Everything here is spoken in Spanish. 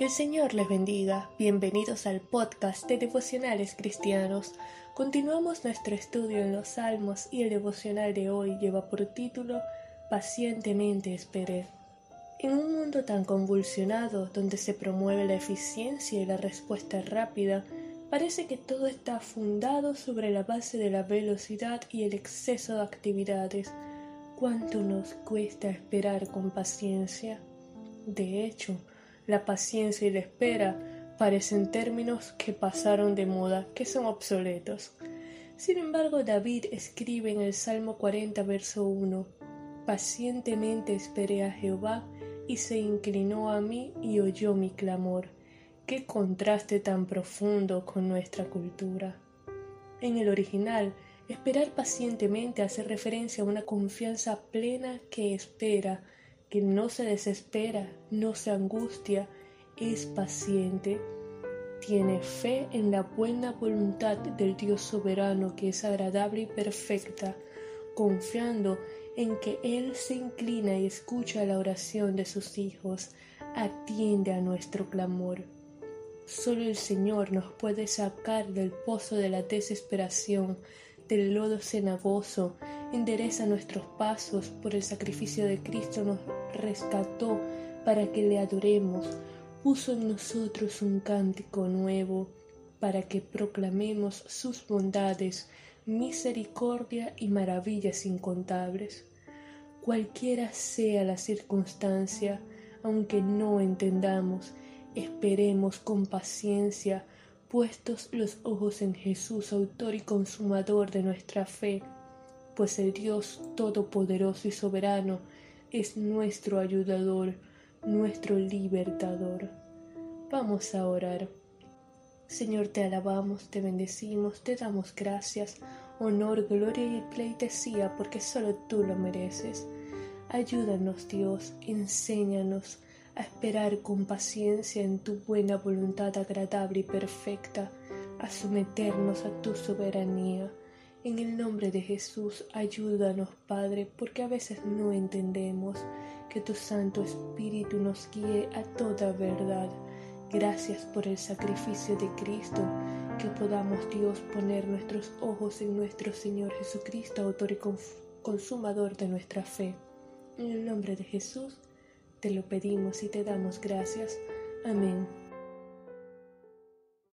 Que el Señor les bendiga. Bienvenidos al podcast de Devocionales Cristianos. Continuamos nuestro estudio en los Salmos y el devocional de hoy lleva por título Pacientemente esperé. En un mundo tan convulsionado, donde se promueve la eficiencia y la respuesta rápida, parece que todo está fundado sobre la base de la velocidad y el exceso de actividades. ¿Cuánto nos cuesta esperar con paciencia? De hecho, la paciencia y la espera parecen términos que pasaron de moda, que son obsoletos. Sin embargo, David escribe en el Salmo 40, verso 1, Pacientemente esperé a Jehová, y se inclinó a mí y oyó mi clamor. Qué contraste tan profundo con nuestra cultura. En el original, esperar pacientemente hace referencia a una confianza plena que espera, que no se desespera, no se angustia, es paciente, tiene fe en la buena voluntad del Dios soberano que es agradable y perfecta, confiando en que Él se inclina y escucha la oración de sus hijos, atiende a nuestro clamor. Solo el Señor nos puede sacar del pozo de la desesperación, del lodo cenagoso, endereza nuestros pasos, por el sacrificio de Cristo nos rescató para que le adoremos, puso en nosotros un cántico nuevo, para que proclamemos sus bondades, misericordia y maravillas incontables. Cualquiera sea la circunstancia, aunque no entendamos, esperemos con paciencia, puestos los ojos en Jesús, autor y consumador de nuestra fe, pues el Dios Todopoderoso y Soberano es nuestro ayudador, nuestro libertador. Vamos a orar. Señor, te alabamos, te bendecimos, te damos gracias, honor, gloria y pleitesía, porque solo tú lo mereces. Ayúdanos, Dios, enséñanos a esperar con paciencia en tu buena voluntad agradable y perfecta, a someternos a tu soberanía. En el nombre de Jesús, ayúdanos, Padre, porque a veces no entendemos que tu Santo Espíritu nos guíe a toda verdad. Gracias por el sacrificio de Cristo, que podamos, Dios, poner nuestros ojos en nuestro Señor Jesucristo, autor y consumador de nuestra fe. En el nombre de Jesús, te lo pedimos y te damos gracias. Amén.